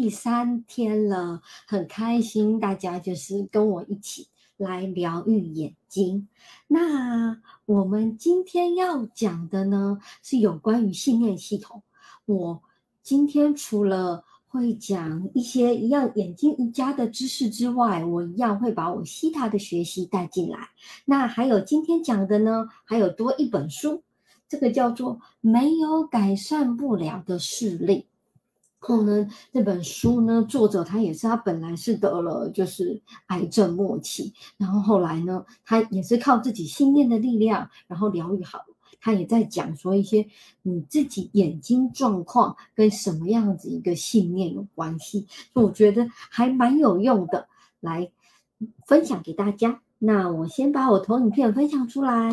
第三天了，很开心，大家就是跟我一起来疗愈眼睛。那我们今天要讲的呢，是有关于信念系统。我今天除了会讲一些一样眼睛瑜伽的知识之外，我一样会把我西塔的学习带进来。那还有今天讲的呢，还有多一本书，这个叫做《没有改善不了的视力》。后呢，这本书呢，作者他也是他本来是得了就是癌症末期，然后后来呢，他也是靠自己信念的力量，然后疗愈好。他也在讲说一些你自己眼睛状况跟什么样子一个信念有关系，我觉得还蛮有用的，来分享给大家。那我先把我投影片分享出来。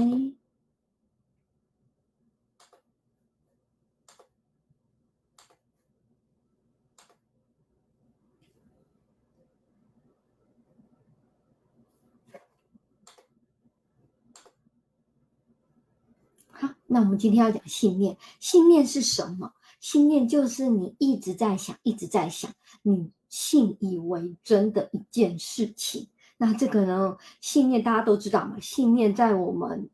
那我们今天要讲信念，信念是什么？信念就是你一直在想，一直在想，你信以为真的一件事情。那这个呢，信念大家都知道嘛，信念在我们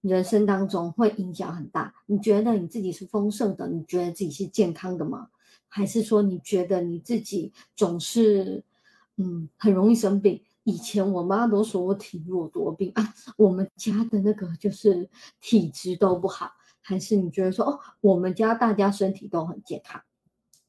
人生当中会影响很大。你觉得你自己是丰盛的？你觉得自己是健康的吗？还是说你觉得你自己总是嗯很容易生病？以前我妈都说我体弱多病啊，我们家的那个就是体质都不好，还是你觉得说哦，我们家大家身体都很健康，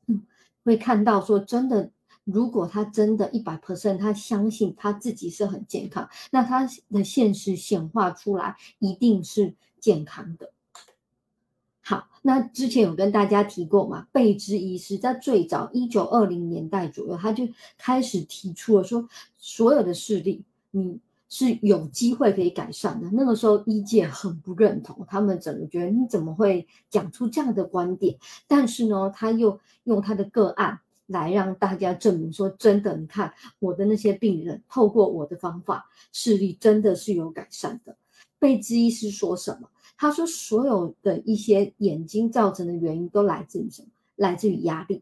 嗯，会看到说真的，如果他真的一百 percent，他相信他自己是很健康，那他的现实显化出来一定是健康的。好，那之前有跟大家提过嘛？贝兹医师在最早一九二零年代左右，他就开始提出了说，所有的视力你是有机会可以改善的。那个时候医界很不认同，他们怎么觉得你怎么会讲出这样的观点？但是呢，他又用他的个案来让大家证明说，真的，你看我的那些病人，透过我的方法，视力真的是有改善的。贝兹医师说什么？他说，所有的一些眼睛造成的原因都来自于什么？来自于压力。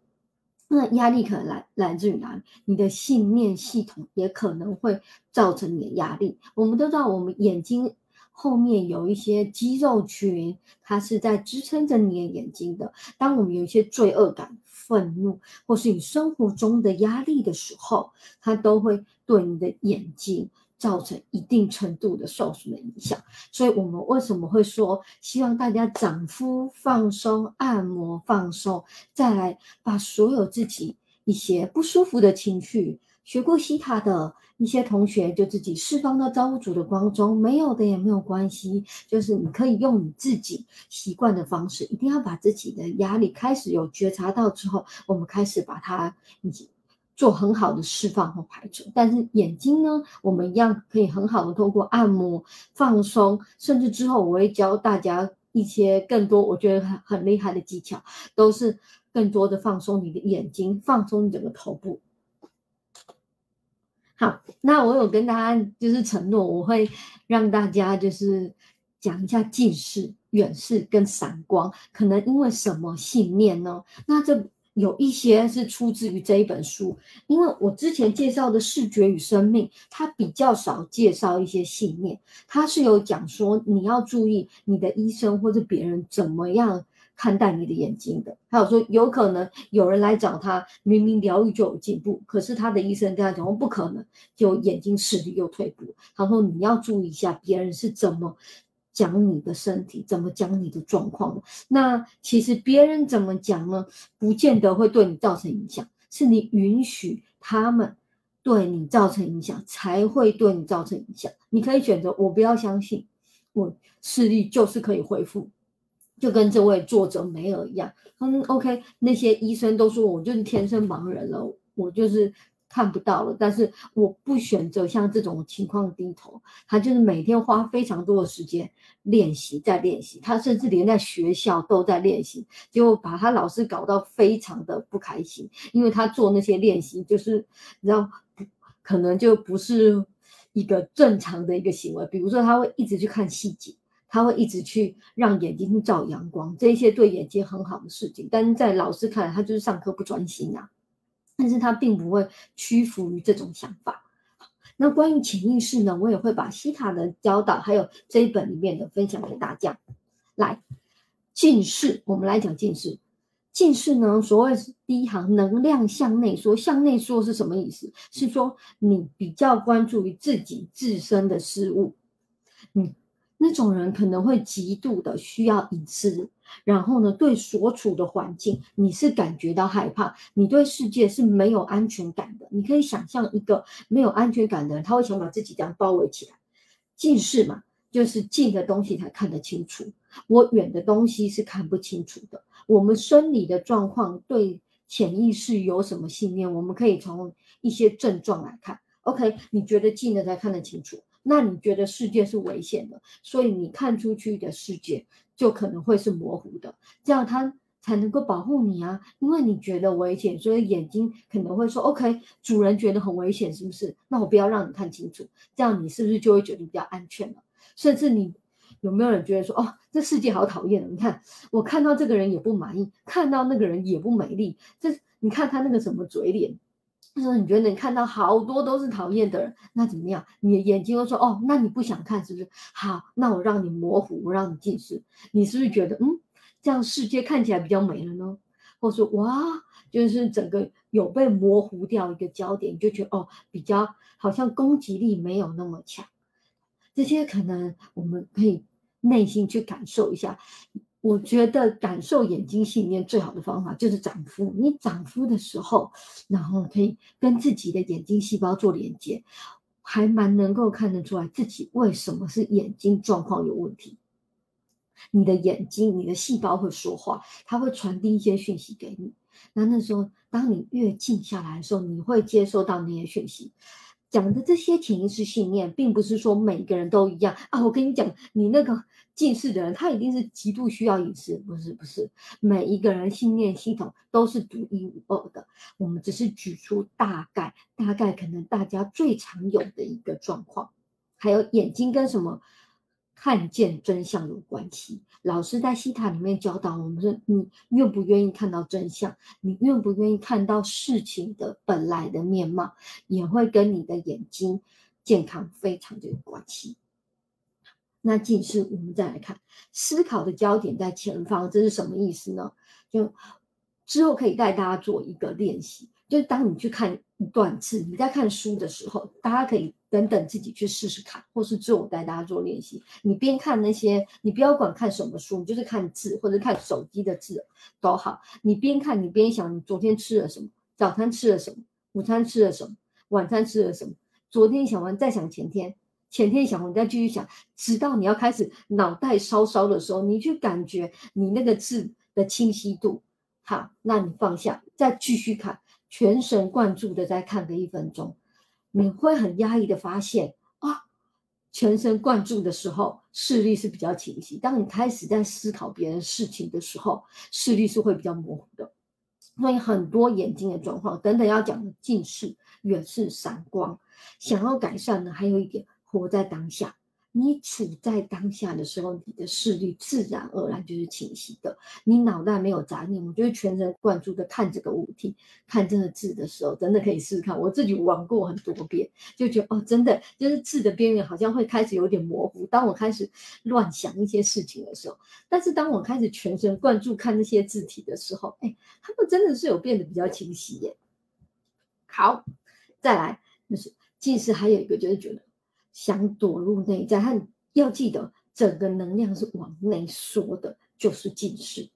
那压力可能来来自于哪里？你的信念系统也可能会造成你的压力。我们都知道，我们眼睛后面有一些肌肉群，它是在支撑着你的眼睛的。当我们有一些罪恶感、愤怒，或是你生活中的压力的时候，它都会对你的眼睛。造成一定程度的受损的影响，所以我们为什么会说希望大家掌肤放松、按摩放松，再来把所有自己一些不舒服的情绪，学过西塔的一些同学就自己释放到造物主的光中，没有的也没有关系，就是你可以用你自己习惯的方式，一定要把自己的压力开始有觉察到之后，我们开始把它以及。做很好的释放和排除，但是眼睛呢，我们一样可以很好的通过按摩放松，甚至之后我会教大家一些更多我觉得很很厉害的技巧，都是更多的放松你的眼睛，放松你整个头部。好，那我有跟大家就是承诺，我会让大家就是讲一下近视、远视跟散光，可能因为什么信念呢？那这。有一些是出自于这一本书，因为我之前介绍的视觉与生命，它比较少介绍一些信念，它是有讲说你要注意你的医生或者别人怎么样看待你的眼睛的。还有说有可能有人来找他，明明疗愈就有进步，可是他的医生跟他讲，不可能，就眼睛视力又退步。他说你要注意一下别人是怎么。讲你的身体怎么讲你的状况的？那其实别人怎么讲呢？不见得会对你造成影响，是你允许他们对你造成影响，才会对你造成影响。你可以选择我不要相信，我视力就是可以恢复，就跟这位作者梅尔一样。嗯，OK，那些医生都说我就是天生盲人了，我就是。看不到了，但是我不选择像这种情况低头。他就是每天花非常多的时间练习，在练习。他甚至连在学校都在练习，结果把他老师搞到非常的不开心，因为他做那些练习就是你知道，可能就不是一个正常的一个行为。比如说，他会一直去看细节，他会一直去让眼睛去照阳光，这一些对眼睛很好的事情，但是在老师看来，他就是上课不专心啊。但是他并不会屈服于这种想法。那关于潜意识呢，我也会把西塔的教导，还有这一本里面的分享给大家。来，近视，我们来讲近视。近视呢，所谓第一行能量向内说，向内说是什么意思？是说你比较关注于自己自身的事物，嗯。那种人可能会极度的需要隐私，然后呢，对所处的环境你是感觉到害怕，你对世界是没有安全感的。你可以想象一个没有安全感的人，他会想把自己这样包围起来。近视嘛，就是近的东西才看得清楚，我远的东西是看不清楚的。我们生理的状况对潜意识有什么信念？我们可以从一些症状来看。OK，你觉得近的才看得清楚？那你觉得世界是危险的，所以你看出去的世界就可能会是模糊的，这样它才能够保护你啊。因为你觉得危险，所以眼睛可能会说：“OK，主人觉得很危险，是不是？那我不要让你看清楚，这样你是不是就会觉得比较安全了？”甚至你有没有人觉得说：“哦，这世界好讨厌你看我看到这个人也不满意，看到那个人也不美丽，这你看他那个什么嘴脸。”那时候：“你觉得你看到好多都是讨厌的人，那怎么样？你的眼睛会说：哦，那你不想看是不是？好，那我让你模糊，我让你近视，你是不是觉得嗯，这样世界看起来比较美了呢？或者说哇，就是整个有被模糊掉一个焦点，你就觉得哦，比较好像攻击力没有那么强。这些可能我们可以内心去感受一下。”我觉得感受眼睛信念最好的方法就是长肤。你长肤的时候，然后可以跟自己的眼睛细胞做连接，还蛮能够看得出来自己为什么是眼睛状况有问题。你的眼睛，你的细胞会说话，它会传递一些讯息给你。那那时候，当你越静下来的时候，你会接收到那些讯息。讲的这些潜意识信念，并不是说每个人都一样啊。我跟你讲，你那个近视的人，他一定是极度需要隐私，不是？不是，每一个人信念系统都是独一无二的。我们只是举出大概，大概可能大家最常有的一个状况，还有眼睛跟什么？看见真相有关系。老师在西塔里面教导我们说：你愿不愿意看到真相？你愿不愿意看到事情的本来的面貌？也会跟你的眼睛健康非常的有关系。那近视，我们再来看，思考的焦点在前方，这是什么意思呢？就之后可以带大家做一个练习。就是当你去看一段字，你在看书的时候，大家可以等等自己去试试看，或是之后我带大家做练习。你边看那些，你不要管看什么书，你就是看字或者看手机的字都好。你边看你边想，你昨天吃了什么？早餐吃了什么？午餐吃了什么？晚餐吃了什么？昨天想完再想前天，前天想完再继续想，直到你要开始脑袋烧烧的时候，你去感觉你那个字的清晰度。好，那你放下，再继续看。全神贯注的在看个一分钟，你会很压抑的发现啊，全神贯注的时候视力是比较清晰。当你开始在思考别人事情的时候，视力是会比较模糊的。所以很多眼睛的状况等等要讲的近视、远视、散光，想要改善呢，还有一点活在当下。你处在当下的时候，你的视力自然而然就是清晰的。你脑袋没有杂念，我觉得全神贯注的看这个物体、看这个字的时候，真的可以试试看。我自己玩过很多遍，就觉得哦，真的就是字的边缘好像会开始有点模糊。当我开始乱想一些事情的时候，但是当我开始全神贯注看那些字体的时候，哎，他们真的是有变得比较清晰耶。好，再来就是近视，还有一个就是觉得。想躲入内在，他要记得，整个能量是往内缩的，就是近视。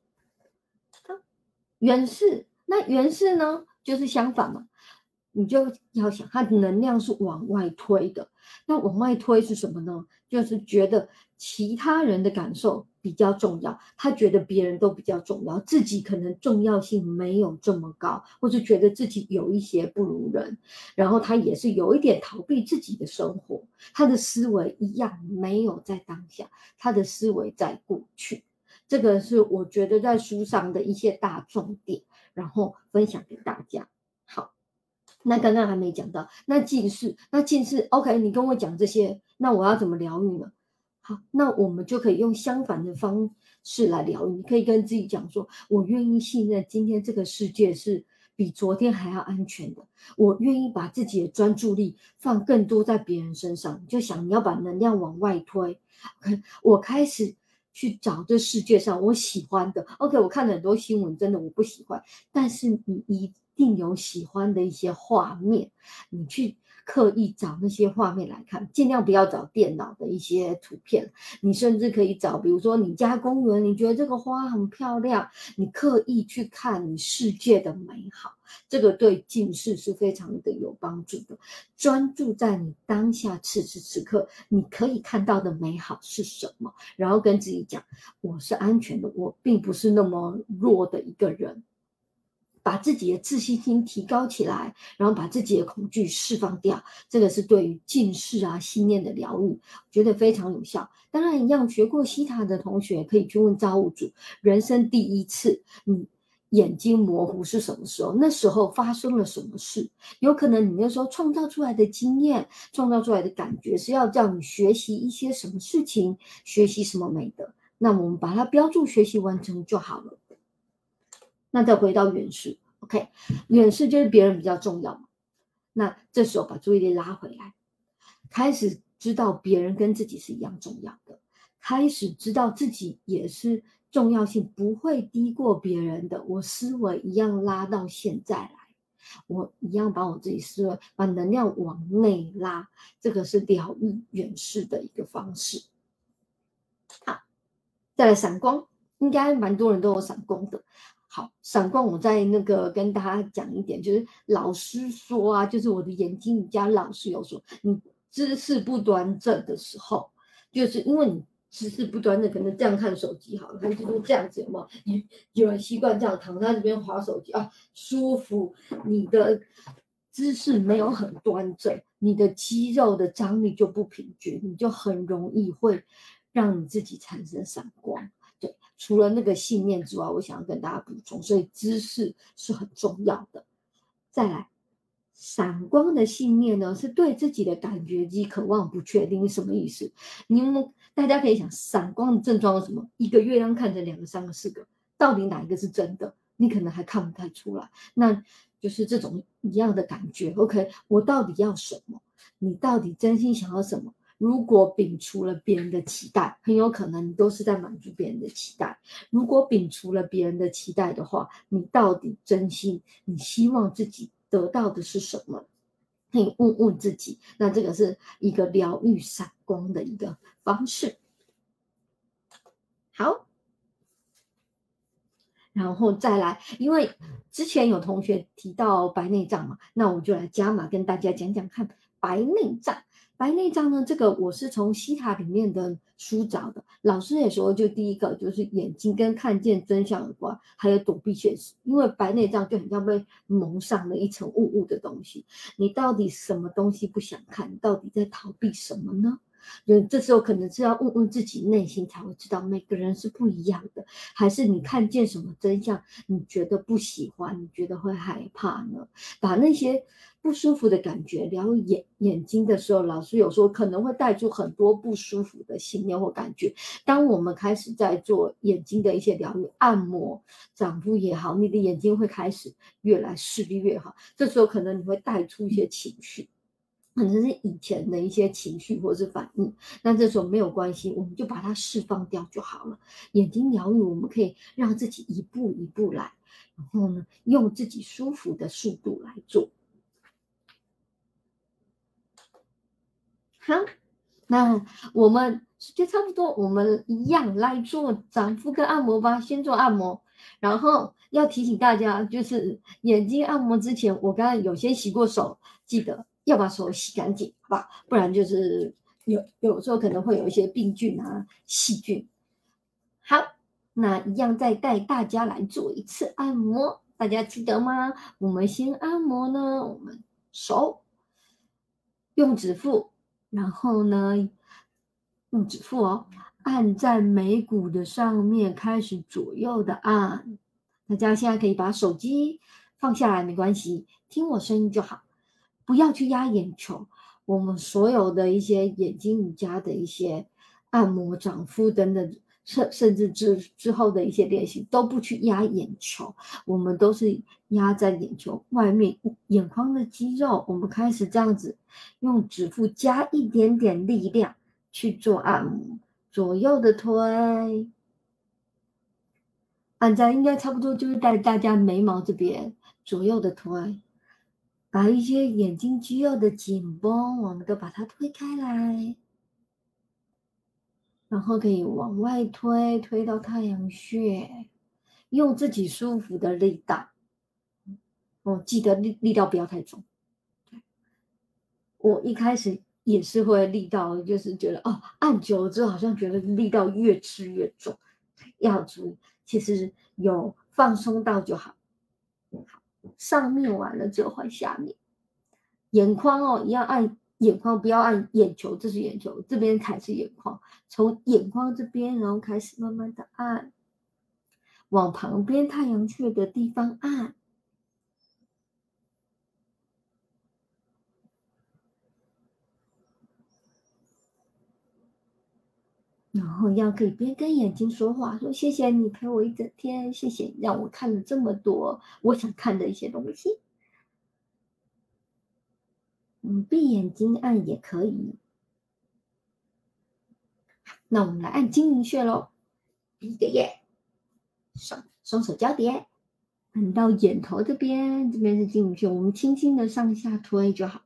远视，那远视呢，就是相反嘛。你就要想，它能量是往外推的。那往外推是什么呢？就是觉得其他人的感受比较重要，他觉得别人都比较重要，自己可能重要性没有这么高，或是觉得自己有一些不如人。然后他也是有一点逃避自己的生活，他的思维一样没有在当下，他的思维在过去。这个是我觉得在书上的一些大重点，然后分享给大家。那刚刚还没讲到，那近视，那近视，OK，你跟我讲这些，那我要怎么疗愈呢？好，那我们就可以用相反的方式来疗愈。你可以跟自己讲说，我愿意信任今天这个世界是比昨天还要安全的。我愿意把自己的专注力放更多在别人身上，就想你要把能量往外推。OK，我开始去找这世界上我喜欢的。OK，我看了很多新闻，真的我不喜欢，但是你一定有喜欢的一些画面，你去。刻意找那些画面来看，尽量不要找电脑的一些图片。你甚至可以找，比如说你家公园，你觉得这个花很漂亮，你刻意去看你世界的美好，这个对近视是非常的有帮助的。专注在你当下此时此刻你可以看到的美好是什么，然后跟自己讲，我是安全的，我并不是那么弱的一个人。把自己的自信心提高起来，然后把自己的恐惧释放掉，这个是对于近视啊信念的疗愈，觉得非常有效。当然，一样学过西塔的同学可以去问造物主：人生第一次，你眼睛模糊是什么时候？那时候发生了什么事？有可能你那时候创造出来的经验、创造出来的感觉，是要叫你学习一些什么事情，学习什么美德？那我们把它标注学习完成就好了。那再回到远视，OK，远视就是别人比较重要嘛。那这时候把注意力拉回来，开始知道别人跟自己是一样重要的，开始知道自己也是重要性不会低过别人的。我思维一样拉到现在来，我一样把我自己思维把能量往内拉，这个是疗愈远视的一个方式。好，再来闪光，应该蛮多人都有闪光的。好，闪光，我再那个跟大家讲一点，就是老师说啊，就是我的眼睛你家老师有说，你姿势不端正的时候，就是因为你姿势不端正，可能这样看手机好了，还是这样子有没有？你有人习惯这样躺在这边划手机啊，舒服，你的姿势没有很端正，你的肌肉的张力就不平均，你就很容易会让你自己产生闪光。除了那个信念之外，我想要跟大家补充，所以知识是很重要的。再来，闪光的信念呢，是对自己的感觉及渴望不确定，什么意思？你们大家可以想，闪光的症状是什么？一个月亮看着两个、三个、四个，到底哪一个是真的？你可能还看不太出来。那就是这种一样的感觉。OK，我到底要什么？你到底真心想要什么？如果摒除了别人的期待，很有可能你都是在满足别人的期待。如果摒除了别人的期待的话，你到底真心你希望自己得到的是什么？可以问问自己。那这个是一个疗愈闪光的一个方式。好，然后再来，因为之前有同学提到白内障嘛，那我就来加码跟大家讲讲看白内障。白内障呢？这个我是从西塔里面的书找的。老师也说，就第一个就是眼睛跟看见真相有关，还有躲避现实。因为白内障就很像被蒙上了一层雾雾的东西，你到底什么东西不想看？到底在逃避什么呢？就这时候可能是要问问自己内心，才会知道每个人是不一样的。还是你看见什么真相，你觉得不喜欢，你觉得会害怕呢？把那些不舒服的感觉疗眼眼睛的时候，老师有时候可能会带出很多不舒服的信念或感觉。当我们开始在做眼睛的一些疗愈按摩、掌敷也好，你的眼睛会开始越来视力越好。这时候可能你会带出一些情绪。可能是以前的一些情绪或者是反应，那这时候没有关系，我们就把它释放掉就好了。眼睛疗愈，我们可以让自己一步一步来，然后呢，用自己舒服的速度来做。好，那我们时间差不多，我们一样来做掌腹跟按摩吧。先做按摩，然后要提醒大家，就是眼睛按摩之前，我刚刚有先洗过手，记得。要把手洗干净，好吧？不然就是有有时候可能会有一些病菌啊、细菌。好，那一样再带大家来做一次按摩，大家记得吗？我们先按摩呢，我们手用指腹，然后呢用指腹哦，按在眉骨的上面，开始左右的按。大家现在可以把手机放下来，没关系，听我声音就好。不要去压眼球，我们所有的一些眼睛瑜伽的一些按摩、掌敷等等，甚甚至之之后的一些练习都不去压眼球，我们都是压在眼球外面眼眶的肌肉。我们开始这样子用指腹加一点点力量去做按摩，左右的推，按在应该差不多就是在大家眉毛这边左右的推，把一些眼睛肌肉的紧绷，我们都把它推开来。然后可以往外推，推到太阳穴，用自己舒服的力道。哦，记得力力道不要太重。我一开始也是会力道，就是觉得哦，按久了之后好像觉得力道越吃越重，要注意，其实有放松到就好。好，上面完了之后换下面，眼眶哦，一样按。眼眶不要按眼球，这是眼球，这边才是眼眶。从眼眶这边，然后开始慢慢的按，往旁边太阳穴的地方按，然后要可以边跟眼睛说话，说谢谢你陪我一整天，谢谢让我看了这么多我想看的一些东西。嗯，闭眼睛按也可以。那我们来按睛明穴喽，闭个眼，双双手交叠，按到眼头这边，这边是睛明穴，我们轻轻的上下推就好，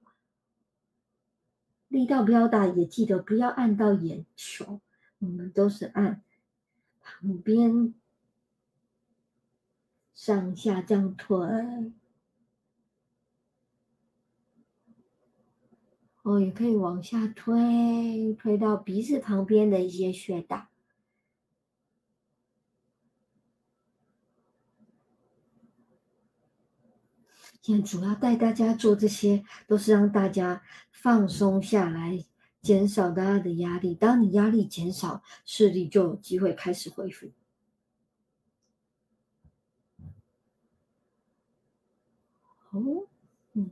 力道不要大，也记得不要按到眼球，我们都是按旁边上下这样推。哦，也可以往下推，推到鼻子旁边的一些穴道。现在主要带大家做这些，都是让大家放松下来，减少大家的压力。当你压力减少，视力就有机会开始恢复。哦。嗯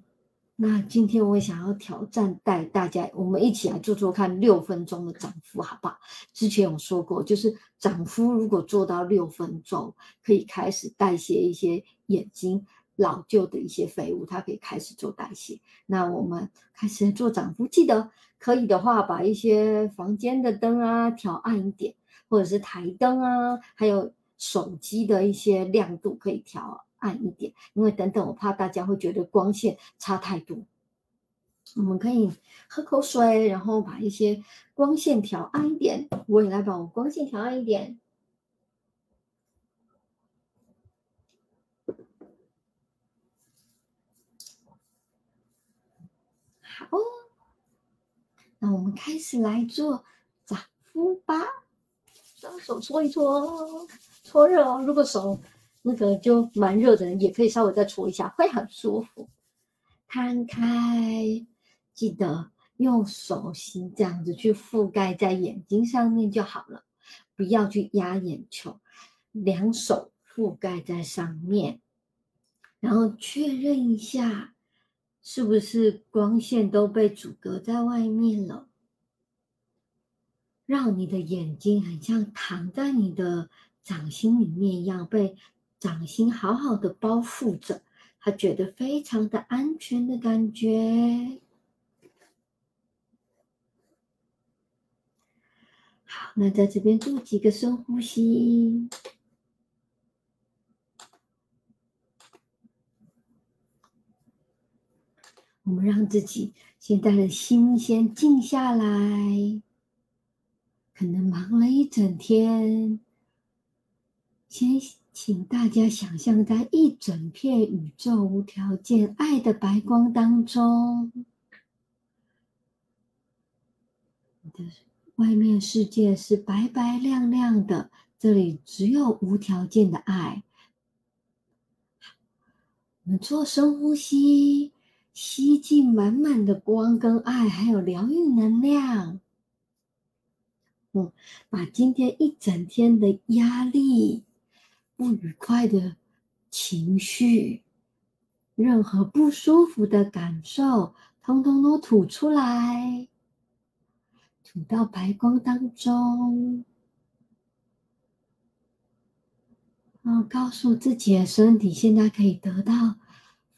那今天我想要挑战带大家，我们一起来做做看六分钟的涨幅，好不好？之前有说过，就是涨幅如果做到六分钟，可以开始代谢一些眼睛老旧的一些废物，它可以开始做代谢。那我们开始做涨幅，记得可以的话，把一些房间的灯啊调暗一点，或者是台灯啊，还有手机的一些亮度可以调。暗一点，因为等等，我怕大家会觉得光线差太多。我们可以喝口水，然后把一些光线调暗一点。我也来把我光线调暗一点。好，那我们开始来做掌敷吧。双手搓一搓，搓热哦。如果手那个就蛮热的人也可以稍微再搓一下，会很舒服。摊开，记得用手心这样子去覆盖在眼睛上面就好了，不要去压眼球。两手覆盖在上面，然后确认一下是不是光线都被阻隔在外面了，让你的眼睛很像躺在你的掌心里面一样被。掌心好好的包覆着，他觉得非常的安全的感觉。好，那在这边做几个深呼吸，我们让自己现在的心先静下来。可能忙了一整天，先。请大家想象，在一整片宇宙无条件爱的白光当中，你的外面世界是白白亮亮的，这里只有无条件的爱。我们做深呼吸，吸进满满的光跟爱，还有疗愈能量。嗯，把今天一整天的压力。不愉快的情绪，任何不舒服的感受，通通都吐出来，吐到白光当中。嗯告诉自己的身体，现在可以得到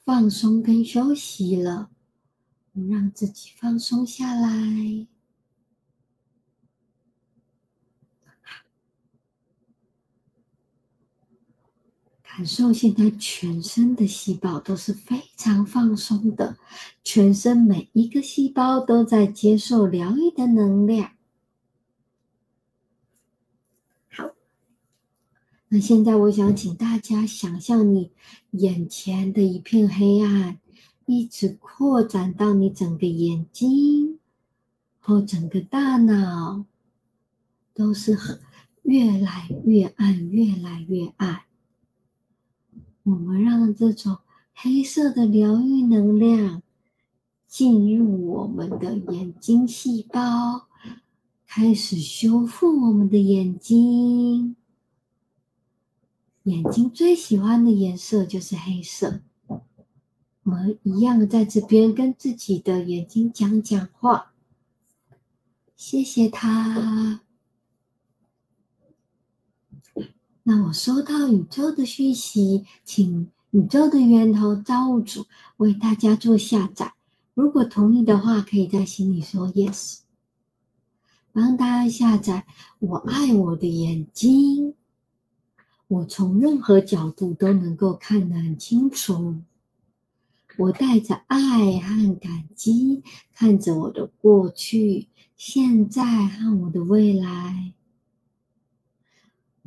放松跟休息了。让自己放松下来，感受现在全身的细胞都是非常放松的，全身每一个细胞都在接受疗愈的能量。那现在我想请大家想象你眼前的一片黑暗。一直扩展到你整个眼睛或整个大脑，都是越来越暗，越来越暗。我们让这种黑色的疗愈能量进入我们的眼睛细胞，开始修复我们的眼睛。眼睛最喜欢的颜色就是黑色。我们一样在这边跟自己的眼睛讲讲话，谢谢他。那我收到宇宙的讯息，请宇宙的源头造物主为大家做下载。如果同意的话，可以在心里说 yes，帮大家下载。我爱我的眼睛，我从任何角度都能够看得很清楚。我带着爱和感激，看着我的过去、现在和我的未来。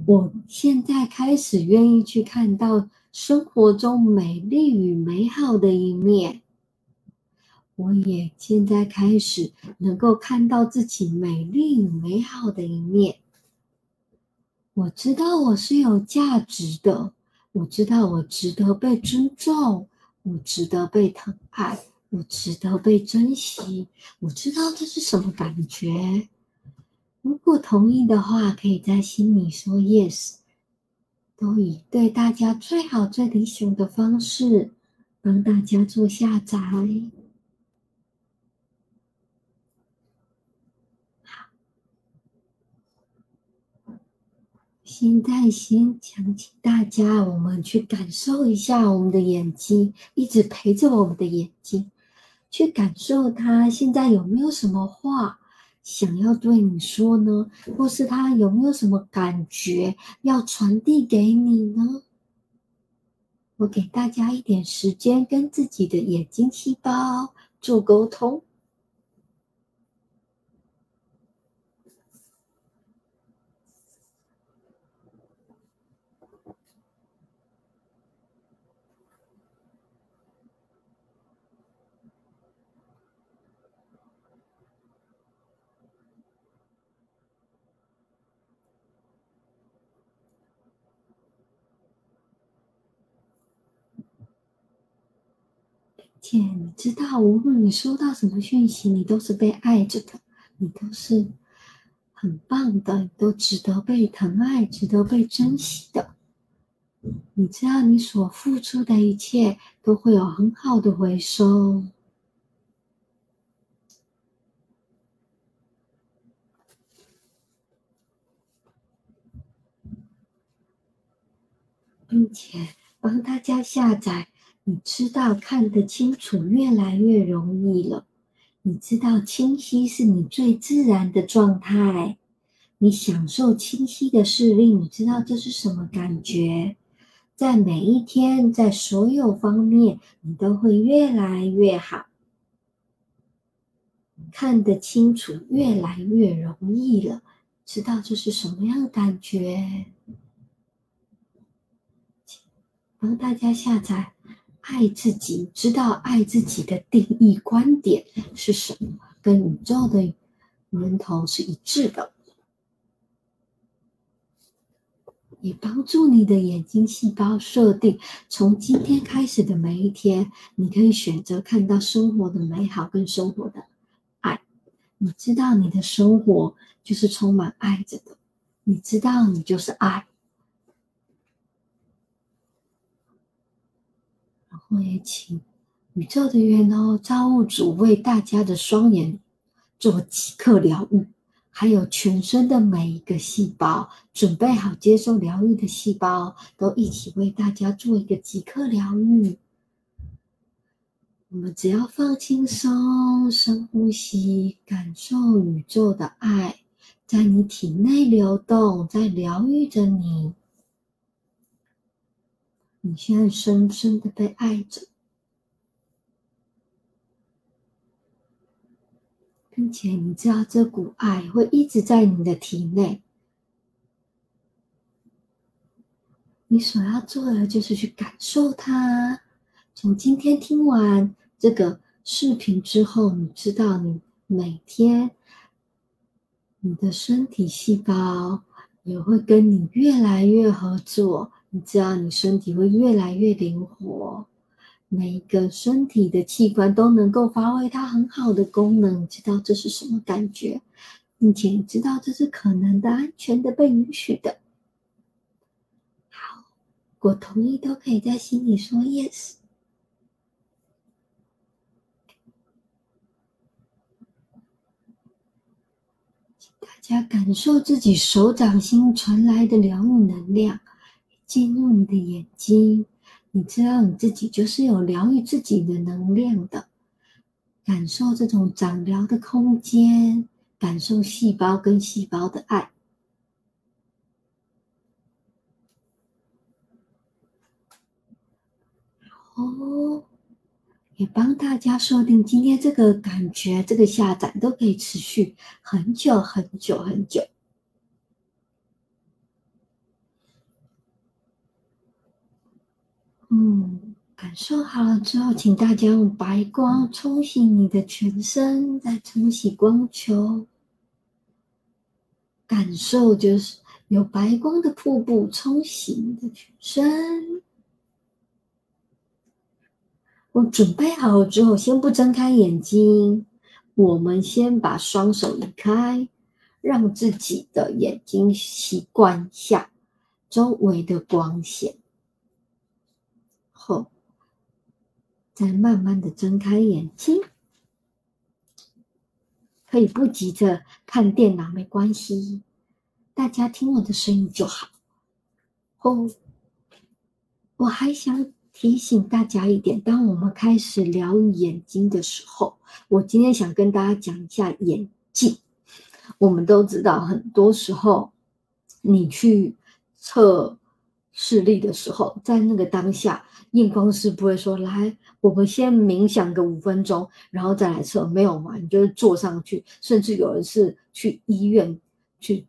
我现在开始愿意去看到生活中美丽与美好的一面。我也现在开始能够看到自己美丽与美好的一面。我知道我是有价值的，我知道我值得被尊重。我值得被疼爱，我值得被珍惜。我知道这是什么感觉。如果同意的话，可以在心里说 “yes”，都以对大家最好、最理想的方式帮大家做下载。现在先想请大家，我们去感受一下我们的眼睛，一直陪着我们的眼睛，去感受它现在有没有什么话想要对你说呢？或是它有没有什么感觉要传递给你呢？我给大家一点时间，跟自己的眼睛细胞做沟通。且你知道，无论你收到什么讯息，你都是被爱着的，你都是很棒的，你都值得被疼爱，值得被珍惜的。你知道，你所付出的一切都会有很好的回收，并且帮大家下载。你知道看得清楚越来越容易了。你知道清晰是你最自然的状态。你享受清晰的视力，你知道这是什么感觉？在每一天，在所有方面，你都会越来越好，看得清楚越来越容易了。知道这是什么样的感觉？帮大家下载。爱自己，知道爱自己的定义观点是什么，跟宇宙的源头是一致的，也帮助你的眼睛细胞设定，从今天开始的每一天，你可以选择看到生活的美好跟生活的爱。你知道你的生活就是充满爱着的，你知道你就是爱。我也请宇宙的源哦造物主为大家的双眼做即刻疗愈，还有全身的每一个细胞，准备好接受疗愈的细胞，都一起为大家做一个即刻疗愈。我们只要放轻松，深呼吸，感受宇宙的爱在你体内流动，在疗愈着你。你现在深深的被爱着。并且你知道，这股爱会一直在你的体内。你所要做的就是去感受它。从今天听完这个视频之后，你知道，你每天你的身体细胞也会跟你越来越合作。你知道，你身体会越来越灵活。每一个身体的器官都能够发挥它很好的功能，知道这是什么感觉，并且你知道这是可能的、安全的、被允许的。好，我同意，都可以在心里说 yes。请大家感受自己手掌心传来的疗愈能量进入你的眼睛。你知道你自己就是有疗愈自己的能量的，感受这种长疗的空间，感受细胞跟细胞的爱。哦，也帮大家设定今天这个感觉，这个下载都可以持续很久很久很久。嗯，感受好了之后，请大家用白光冲洗你的全身，再冲洗光球。感受就是有白光的瀑布冲洗你的全身。我准备好了之后，先不睁开眼睛，我们先把双手移开，让自己的眼睛习惯下周围的光线。后，再慢慢的睁开眼睛，可以不急着看电脑，没关系，大家听我的声音就好。哦，我还想提醒大家一点，当我们开始疗愈眼睛的时候，我今天想跟大家讲一下眼镜。我们都知道，很多时候你去测。视力的时候，在那个当下，验光师不会说：“来，我们先冥想个五分钟，然后再来测。”没有嘛？你就是坐上去，甚至有人是去医院去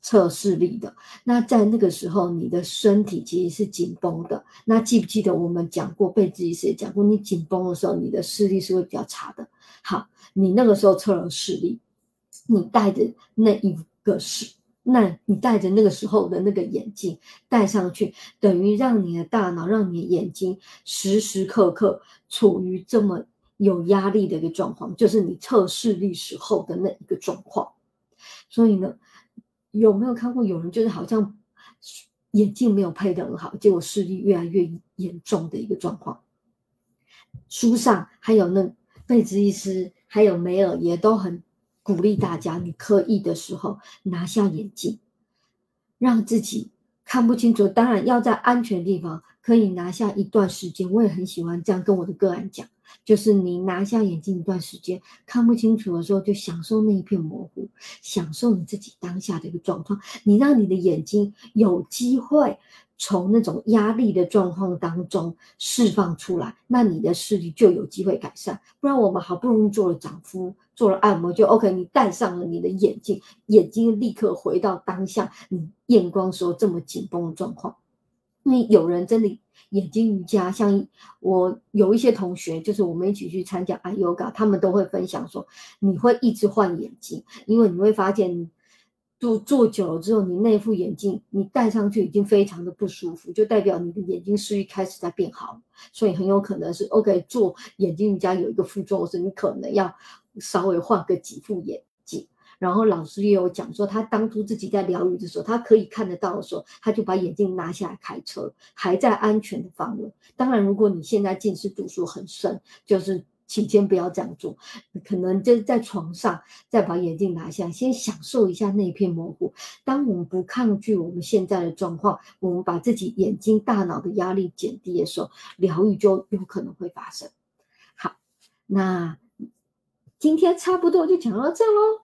测视力的。那在那个时候，你的身体其实是紧绷的。那记不记得我们讲过，被自己师也讲过，你紧绷的时候，你的视力是会比较差的。好，你那个时候测了视力，你带的那一个是。那你戴着那个时候的那个眼镜戴上去，等于让你的大脑、让你的眼睛时时刻刻处于这么有压力的一个状况，就是你测视力时候的那一个状况。所以呢，有没有看过有人就是好像眼镜没有配的很好，结果视力越来越严重的一个状况？书上还有那贝兹医师，还有梅尔也都很。鼓励大家，你刻意的时候拿下眼镜，让自己看不清楚。当然要在安全地方，可以拿下一段时间。我也很喜欢这样跟我的个案讲，就是你拿下眼镜一段时间，看不清楚的时候，就享受那一片模糊，享受你自己当下的一个状况。你让你的眼睛有机会。从那种压力的状况当中释放出来，那你的视力就有机会改善。不然我们好不容易做了掌敷、做了按摩，就 OK，你戴上了你的眼镜，眼睛立刻回到当下你验光时候这么紧绷的状况。你有人真的眼睛瑜伽，像我有一些同学，就是我们一起去参加 I Yoga，他们都会分享说，你会一直换眼镜，因为你会发现。做做久了之后，你那副眼镜你戴上去已经非常的不舒服，就代表你的眼睛视力开始在变好，所以很有可能是 OK 做眼睛瑜伽有一个副作用是，你可能要稍微换个几副眼镜。然后老师也有讲说，他当初自己在疗愈的时候，他可以看得到的时候，他就把眼镜拿下来开车，还在安全的范围。当然，如果你现在近视度数很深，就是。请先不要这样做，可能就是在床上再把眼镜拿下，先享受一下那一片模糊。当我们不抗拒我们现在的状况，我们把自己眼睛、大脑的压力减低的时候，疗愈就有可能会发生。好，那今天差不多就讲到这喽。